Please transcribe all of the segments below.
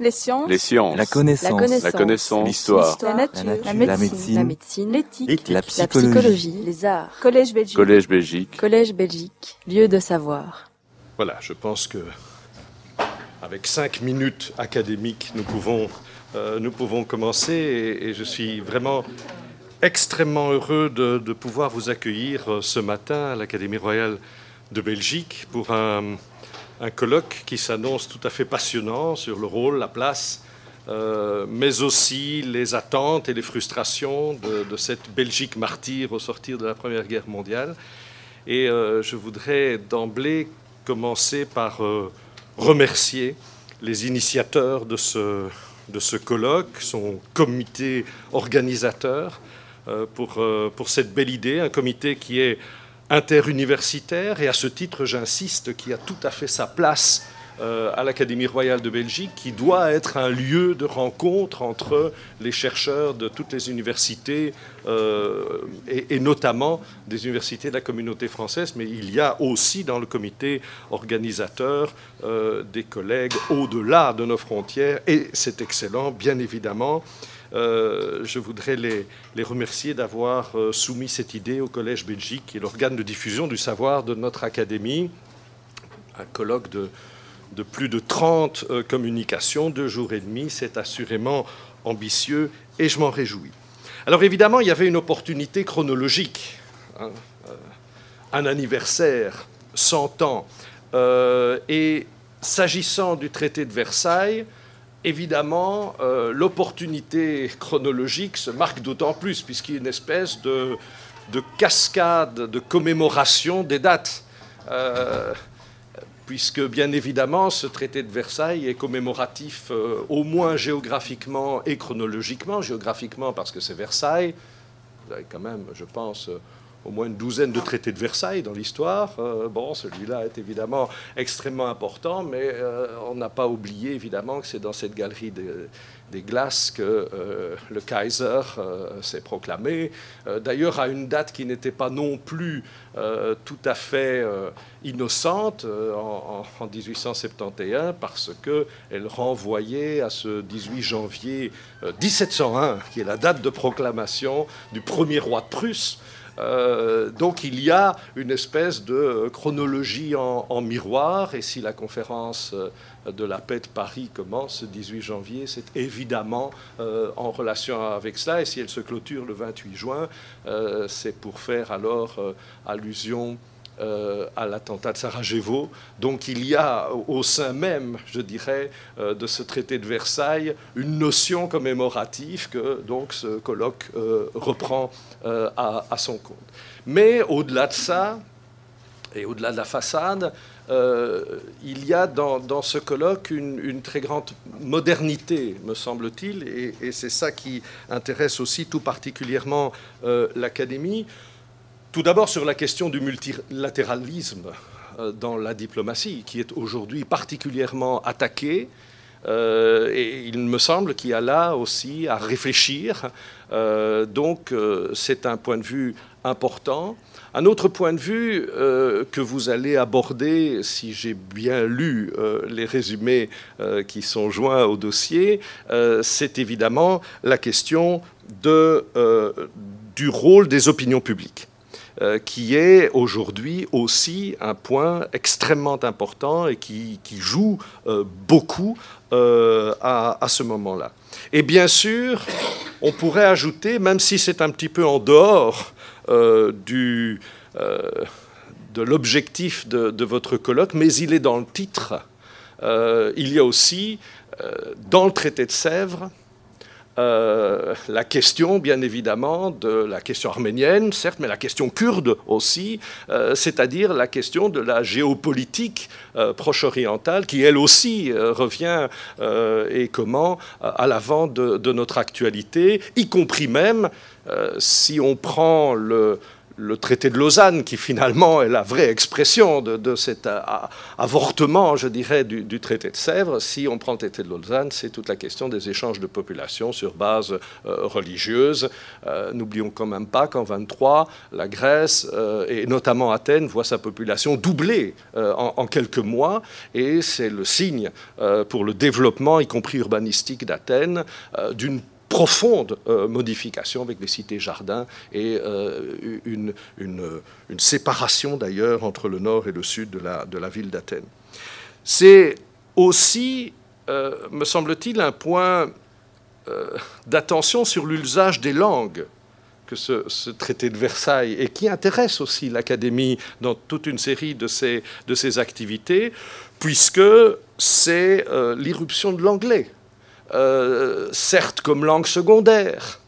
Les sciences. Les sciences. La connaissance. La connaissance. La. L'histoire. La nature. La nature. La La médecine. La. L'éthique. La La psychologie. Les arts. Collège Belgique. Collège Belgique. Collège Belgique. Lieu de savoir. Voilà, je pense que avec cinq minutes académiques, nous pouvons, euh, nous pouvons commencer et, et je suis vraiment extrêmement heureux de, de pouvoir vous accueillir euh, ce matin à l'Académie royale de Belgique pour un, un colloque qui s'annonce tout à fait passionnant sur le rôle, la place, euh, mais aussi les attentes et les frustrations de, cette Belgique martyre au sortir de la Première Guerre mondiale. Et euh, je voudrais d'emblée commencer par euh, remercier les initiateurs de ce, de ce colloque, son comité organisateur, pour, pour cette belle idée, un comité qui est interuniversitaire et à ce titre, j'insiste, qui a tout à fait sa place euh, à l'Académie royale de Belgique, qui doit être un lieu de rencontre entre les chercheurs de toutes les universités, euh, et, notamment des universités de la communauté française, mais il y a aussi dans le comité organisateur euh, des collègues au-delà de nos frontières, et c'est excellent, bien évidemment. Euh, je voudrais les, remercier d'avoir euh, soumis cette idée au Collège Belgique, qui est l'organe de diffusion du savoir de notre académie, un colloque de, plus de 30 euh, communications, deux jours et demi. C'est assurément ambitieux et je m'en réjouis. Alors évidemment, il y avait une opportunité chronologique, hein, un anniversaire, 100 ans. Et s'agissant du traité de Versailles, évidemment, euh, l'opportunité chronologique se marque d'autant plus, puisqu'il y a une espèce de, de cascade de commémoration des dates. Euh, puisque bien évidemment ce traité de Versailles est commémoratif euh, au moins géographiquement et chronologiquement. Géographiquement parce que c'est Versailles, vous avez quand même, je pense, au moins une douzaine de traités de Versailles dans l'histoire. Euh, bon, celui-là est évidemment extrêmement important, mais euh, on n'a pas oublié évidemment que c'est dans cette galerie de- des glaces que euh, le Kaiser s'est proclamé, d'ailleurs à une date qui n'était pas non plus tout à fait innocente en, en- en 1871 parce qu'elle renvoyait à ce 18 janvier euh, 1701, qui est la date de proclamation du premier roi de Prusse. Euh, donc il y a une espèce de chronologie en, miroir, et si la conférence euh, de la paix de Paris commence ce 18 janvier, c'est évidemment euh, en relation avec cela, et si elle se clôture le 28 juin, c'est pour faire alors allusion à l'attentat de Sarajevo. Donc il y a au- sein même, je dirais, euh, de ce traité de Versailles, une notion commémorative que donc ce colloque euh, reprend euh, à, son compte. Mais au-delà de ça, et au-delà de la façade, euh, il y a dans, ce colloque une, très grande modernité, me semble-t-il, et, c'est ça qui intéresse aussi tout particulièrement euh, l'Académie. Tout d'abord sur la question du multilatéralisme euh, dans la diplomatie, qui est aujourd'hui particulièrement attaquée. Euh, et il me semble qu'il y a là aussi à réfléchir. Euh, donc c'est un point de vue important. Un autre point de vue que vous allez aborder, si j'ai bien lu les résumés qui sont joints au dossier, c'est évidemment la question du rôle des opinions publiques qui est aujourd'hui aussi un point extrêmement important et qui, joue euh, beaucoup euh, à, ce moment-là. Et bien sûr, on pourrait ajouter, même si c'est un petit peu en dehors euh, euh, de l'objectif de, votre colloque, mais il est dans le titre, euh, il y a aussi, euh, dans le traité de Sèvres, euh, la question, bien évidemment, de la question arménienne, certes, mais la question kurde aussi, euh, c'est-à-dire la question de la géopolitique euh, proche-orientale, qui elle aussi revient et comment à l'avant de, notre actualité, y compris même si on prend le, le traité de Lausanne, qui finalement est la vraie expression de, cet avortement, je dirais, du, traité de Sèvres. Si on prend le traité de Lausanne, c'est toute la question des échanges de population sur base euh, religieuse. Euh, n'oublions quand même pas qu'en 23, la Grèce, euh, et notamment Athènes, voit sa population doubler en, en, quelques mois, et c'est le signe pour le développement, y compris urbanistique d'Athènes, d'une profonde euh, modification avec les cités-jardins et euh, une, séparation d'ailleurs entre le nord et le sud de la, ville d'Athènes. C'est aussi, euh, me semble-t-il, un point d'attention sur l'usage des langues que ce, traité de Versailles et qui intéresse aussi l'Académie dans toute une série de ses, de ses activités, puisque c'est l'irruption de l'anglais euh, comme langue secondaire,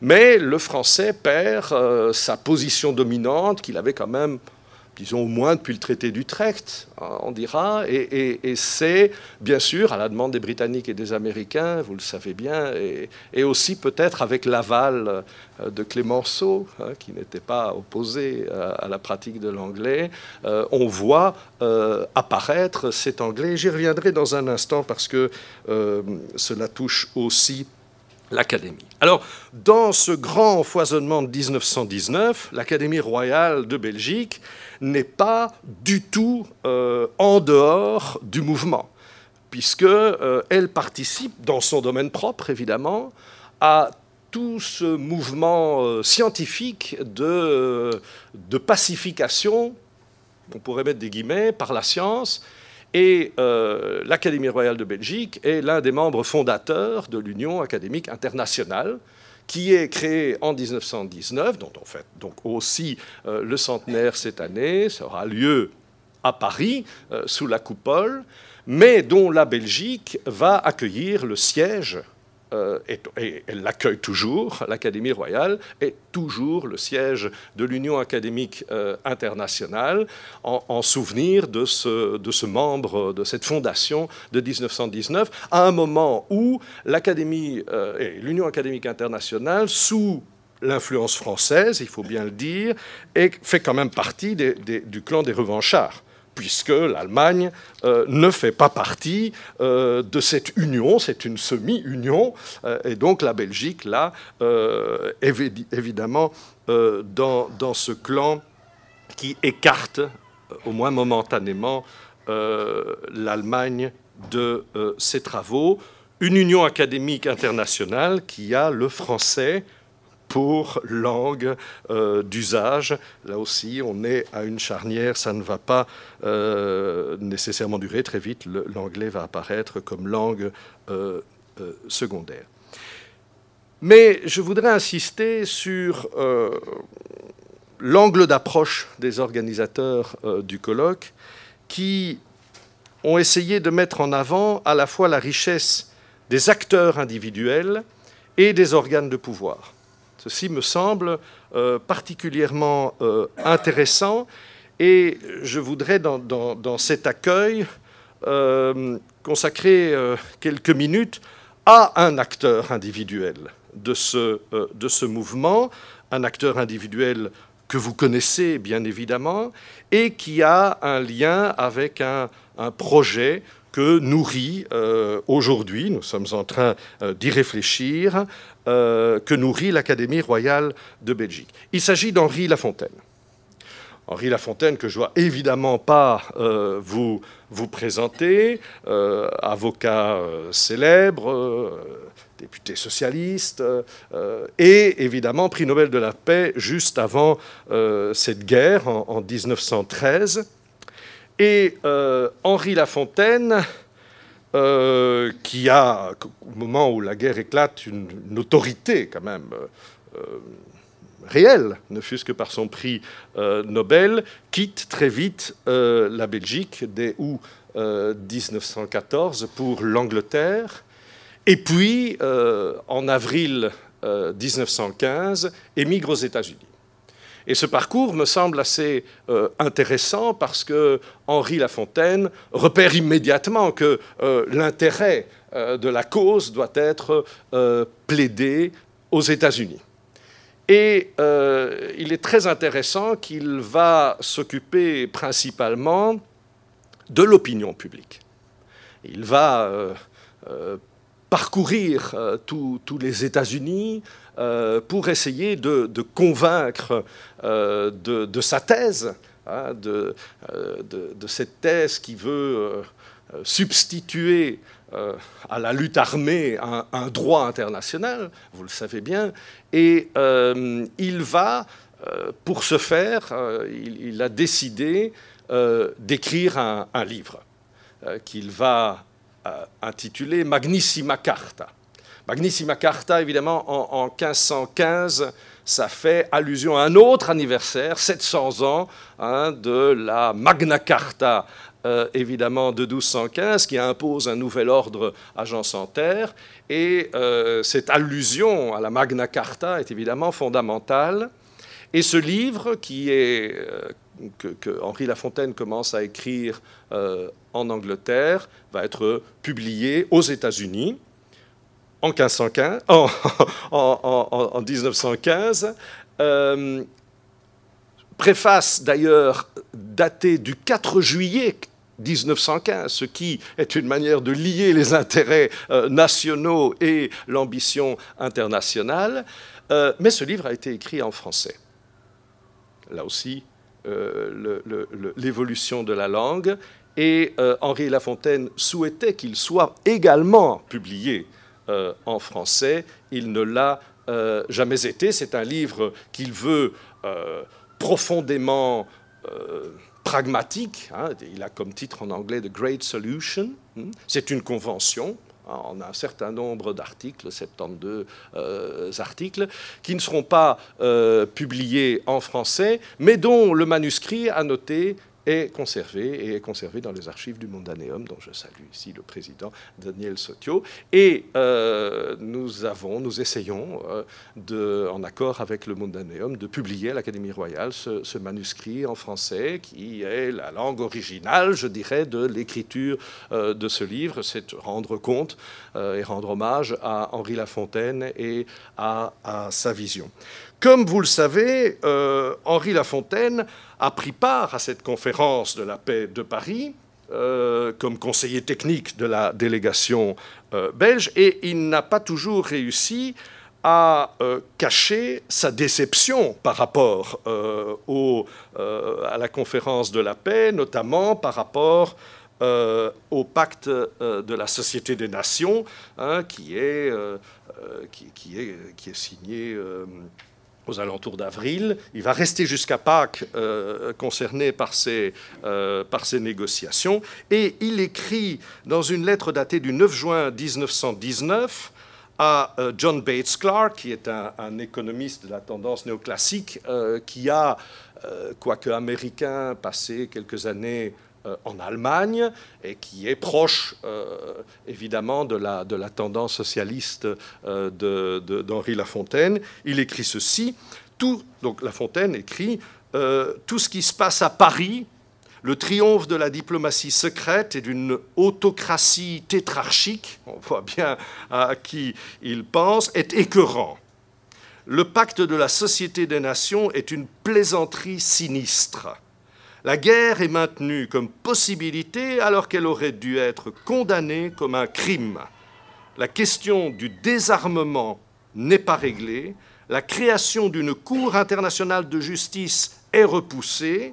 mais le français perd euh, sa position dominante qu'il avait quand même, disons au moins depuis le traité d'Utrecht, hein, on dira, et, c'est bien sûr à la demande des Britanniques et des Américains, vous le savez bien, et, aussi peut-être avec l'aval euh, de Clémenceau, hein, qui n'était pas opposé à, la pratique de l'anglais, on voit apparaître cet anglais. J'y reviendrai dans un instant parce que cela touche aussi l'Académie. Alors, dans ce grand foisonnement de 1919, l'Académie royale de Belgique n'est pas du tout euh, en dehors du mouvement, puisqu'elle euh, participe, dans son domaine propre évidemment, à tout ce mouvement euh, scientifique de, de pacification, on pourrait mettre des guillemets, par la science, et euh, l'Académie royale de Belgique est l'un des membres fondateurs de l'Union académique internationale, qui est créée en 1919, dont on fait donc aussi euh, le centenaire cette année, ça aura lieu à Paris, euh, sous la coupole, mais dont la Belgique va accueillir le siège euh, et, elle l'accueille toujours, l'Académie royale est toujours le siège de l'Union académique euh, internationale, en, souvenir de ce, membre, de cette fondation de 1919, à un moment où l'Académie euh, et l'Union académique internationale, sous l'influence française, il faut bien le dire, fait quand même partie du clan des revanchards puisque l'Allemagne euh, ne fait pas partie euh, de cette union, c'est une semi-union, euh, et donc la Belgique, là, évidemment, dans, dans, ce clan qui écarte, au moins momentanément, l'Allemagne de ses travaux. Une union académique internationale qui a le français pour langue euh, d'usage. Là aussi, on est à une charnière, ça ne va pas euh, nécessairement durer très vite. L'anglais va apparaître comme langue euh, secondaire. Mais je voudrais insister sur l'angle d'approche des organisateurs du colloque qui ont essayé de mettre en avant à la fois la richesse des acteurs individuels et des organes de pouvoir. Ceci me semble euh, particulièrement euh, intéressant et je voudrais dans, cet accueil euh, consacrer quelques minutes à un acteur individuel de ce, mouvement, un acteur individuel que vous connaissez bien évidemment, et qui a un lien avec un projet que nourrit euh, aujourd'hui, nous sommes en train euh, d'y réfléchir, euh, que nourrit l'Académie royale de Belgique. Il s'agit d'Henri Lafontaine. Henri Lafontaine, que je ne dois évidemment pas vous, vous présenter, avocat célèbre, député socialiste, et évidemment prix Nobel de la paix juste avant cette guerre en, en 1913. Et euh, Henri Lafontaine, euh, qui a, au moment où la guerre éclate, une, autorité quand même euh, réelle, ne fût-ce que par son prix Nobel, quitte très vite la Belgique dès août 1914 pour l'Angleterre. Et puis, en avril 1915, émigre aux États-Unis. Et ce parcours me semble assez euh, intéressant parce que Henri Lafontaine repère immédiatement que euh, l'intérêt euh, de la cause doit être plaidé aux États-Unis. Et il est très intéressant qu'il va s'occuper principalement de l'opinion publique. Il va parcourir tous les États-Unis pour essayer de, convaincre de, sa thèse, hein, de, cette thèse qui veut substituer euh, à la lutte armée un, droit international, vous le savez bien, et euh, il va, euh, pour ce faire, il, a décidé d'écrire un, livre qu'il va intituler Magnissima Carta. Magnissima Carta, évidemment, en, en 1515, ça fait allusion à un autre anniversaire, 700 ans, hein, de la Magna Carta euh, évidemment de 1215 qui impose un nouvel ordre agencentaire. Et euh, cette allusion à la Magna Carta est évidemment fondamentale. Et ce livre, qui est, euh, que, Henri Lafontaine commence à écrire en Angleterre, va être publié aux États-Unis en, 1515, en, en, en 1915 préface d'ailleurs datée du 4 juillet 1915, ce qui est une manière de lier les intérêts euh, nationaux et l'ambition internationale. Euh, mais ce livre a été écrit en français. Là aussi, euh, l'évolution de la langue. Et Henri Lafontaine souhaitait qu'il soit également publié en français. Il ne l'a jamais été. C'est un livre qu'il veut profondément pragmatique. Hein, il a comme titre en anglais The Great Solution. Hmm. C'est une convention. Hein, on a un certain nombre d'articles, 72 euh, articles, qui ne seront pas euh, publiés en français, mais dont le manuscrit a noté est conservé et est conservé dans les archives du Mondaneum, dont je salue ici le président Daniel Sotio. Et euh, nous avons, nous essayons, euh, en accord avec le Mondaneum, de publier à l'Académie royale ce, manuscrit en français, qui est la langue originale, je dirais, de l'écriture euh, de ce livre. C'est rendre compte et rendre hommage à Henri Lafontaine et à sa vision. Comme vous le savez, Henri Lafontaine a pris part à cette conférence de la paix de Paris euh, comme conseiller technique de la délégation euh, belge et il n'a pas toujours réussi à euh, cacher sa déception par rapport au, à la conférence de la paix, notamment par rapport au pacte de la Société des Nations, hein, qui, est, qui, est, qui, est, signé aux alentours d'avril. Il va rester jusqu'à Pâques euh, concerné par ces, euh, par ces négociations. Et il écrit dans une lettre datée du 9 juin 1919 à euh, John Bates Clark, qui est un, économiste de la tendance néoclassique, qui a, quoique américain, passé quelques années en Allemagne et qui est proche euh, évidemment de la, de la tendance socialiste euh, d'Henri Lafontaine. Il écrit ceci. Tout, donc Lafontaine écrit Tout ce qui se passe à Paris, le triomphe de la diplomatie secrète et d'une autocratie tétrarchique, on voit bien à qui il pense, est écœurant. Le pacte de la Société des Nations est une plaisanterie sinistre. La guerre est maintenue comme possibilité alors qu'elle aurait dû être condamnée comme un crime. La question du désarmement n'est pas réglée, la création d'une Cour internationale de justice est repoussée,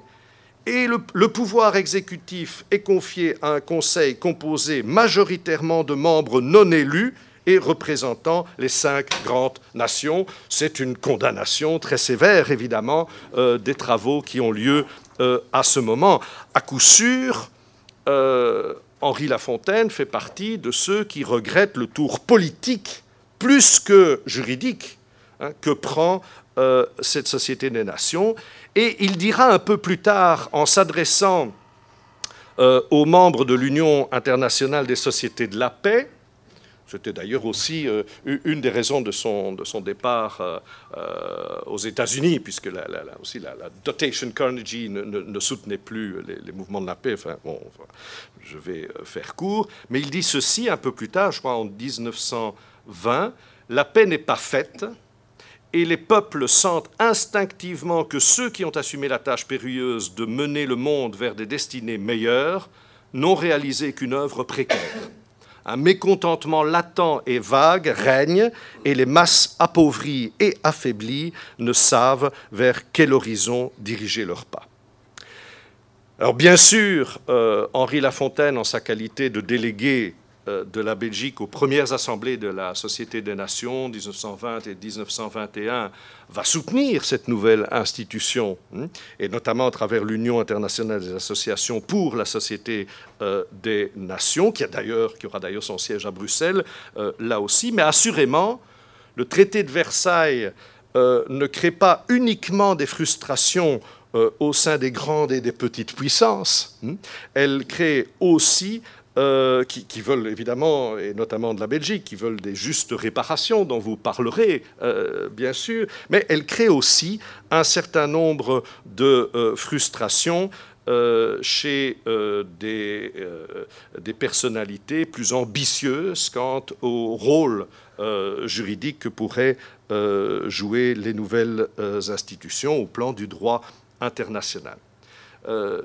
et le, pouvoir exécutif est confié à un conseil composé majoritairement de membres non élus et représentant les cinq grandes nations. C'est une condamnation très sévère, évidemment, euh, des travaux qui ont lieu euh, à ce moment. À coup sûr, euh, Henri Lafontaine fait partie de ceux qui regrettent le tour politique plus que juridique hein, que prend euh, cette Société des Nations. Et il dira un peu plus tard, en s'adressant aux membres de l'Union internationale des sociétés de la paix, c'était d'ailleurs aussi euh, une des raisons de son, départ euh, euh, aux États-Unis, puisque la, dotation Carnegie ne, soutenait plus les, mouvements de la paix. Enfin, bon, je vais faire court. Mais il dit ceci un peu plus tard, je crois en 1920, la paix n'est pas faite et les peuples sentent instinctivement que ceux qui ont assumé la tâche périlleuse de mener le monde vers des destinées meilleures n'ont réalisé qu'une œuvre précaire. Un mécontentement latent et vague règne et les masses appauvries et affaiblies ne savent vers quel horizon diriger leurs pas. Alors bien sûr, euh, Henri Lafontaine, en sa qualité de délégué de la Belgique aux premières assemblées de la Société des Nations 1920 et 1921 va soutenir cette nouvelle institution, hein, et notamment à travers l'Union internationale des associations pour la Société euh, des Nations, qui, a qui aura d'ailleurs son siège à Bruxelles, euh, là aussi. Mais assurément, le traité de Versailles ne crée pas uniquement des frustrations au sein des grandes et des petites puissances, hein. elle crée aussi euh, qui, veulent évidemment, et notamment de la Belgique, qui veulent des justes réparations dont vous parlerez, euh, bien sûr, mais elle crée aussi un certain nombre de euh, frustrations chez des, des, personnalités plus ambitieuses quant au rôle juridique que pourraient jouer les nouvelles institutions au plan du droit international. Euh,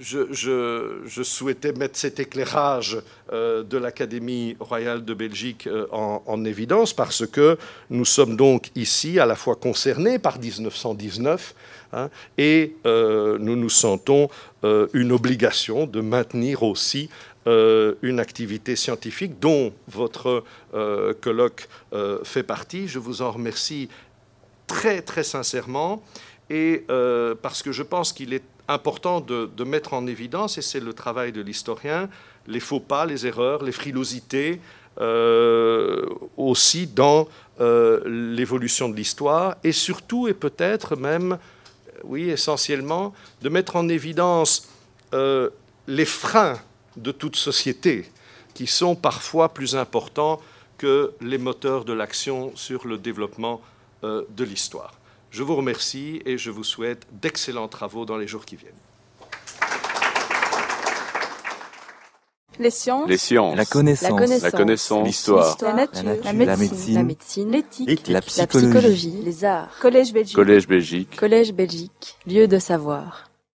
je, souhaitais mettre cet éclairage euh, de l'Académie royale de Belgique euh, en, évidence parce que nous sommes donc ici à la fois concernés par 1919 hein, et nous nous sentons une obligation de maintenir aussi une activité scientifique dont votre colloque fait partie. Je vous en remercie très très sincèrement et parce que je pense qu'il est important de, mettre en évidence, et c'est le travail de l'historien, les faux pas, les erreurs, les frilosités, euh, aussi dans euh, l'évolution de l'histoire, et surtout, et peut-être même, oui, essentiellement, de mettre en évidence euh, les freins de toute société, qui sont parfois plus importants que les moteurs de l'action sur le développement de l'histoire. Je vous remercie et je vous souhaite d'excellents travaux dans les jours qui viennent. Les sciences. La connaissance. La connaissance. L'histoire. La, nature. La, médecine. La médecine. L'éthique. La, psychologie. Les arts. Collège Belgique. Collège Belgique. Collège Belgique. Lieu de savoir.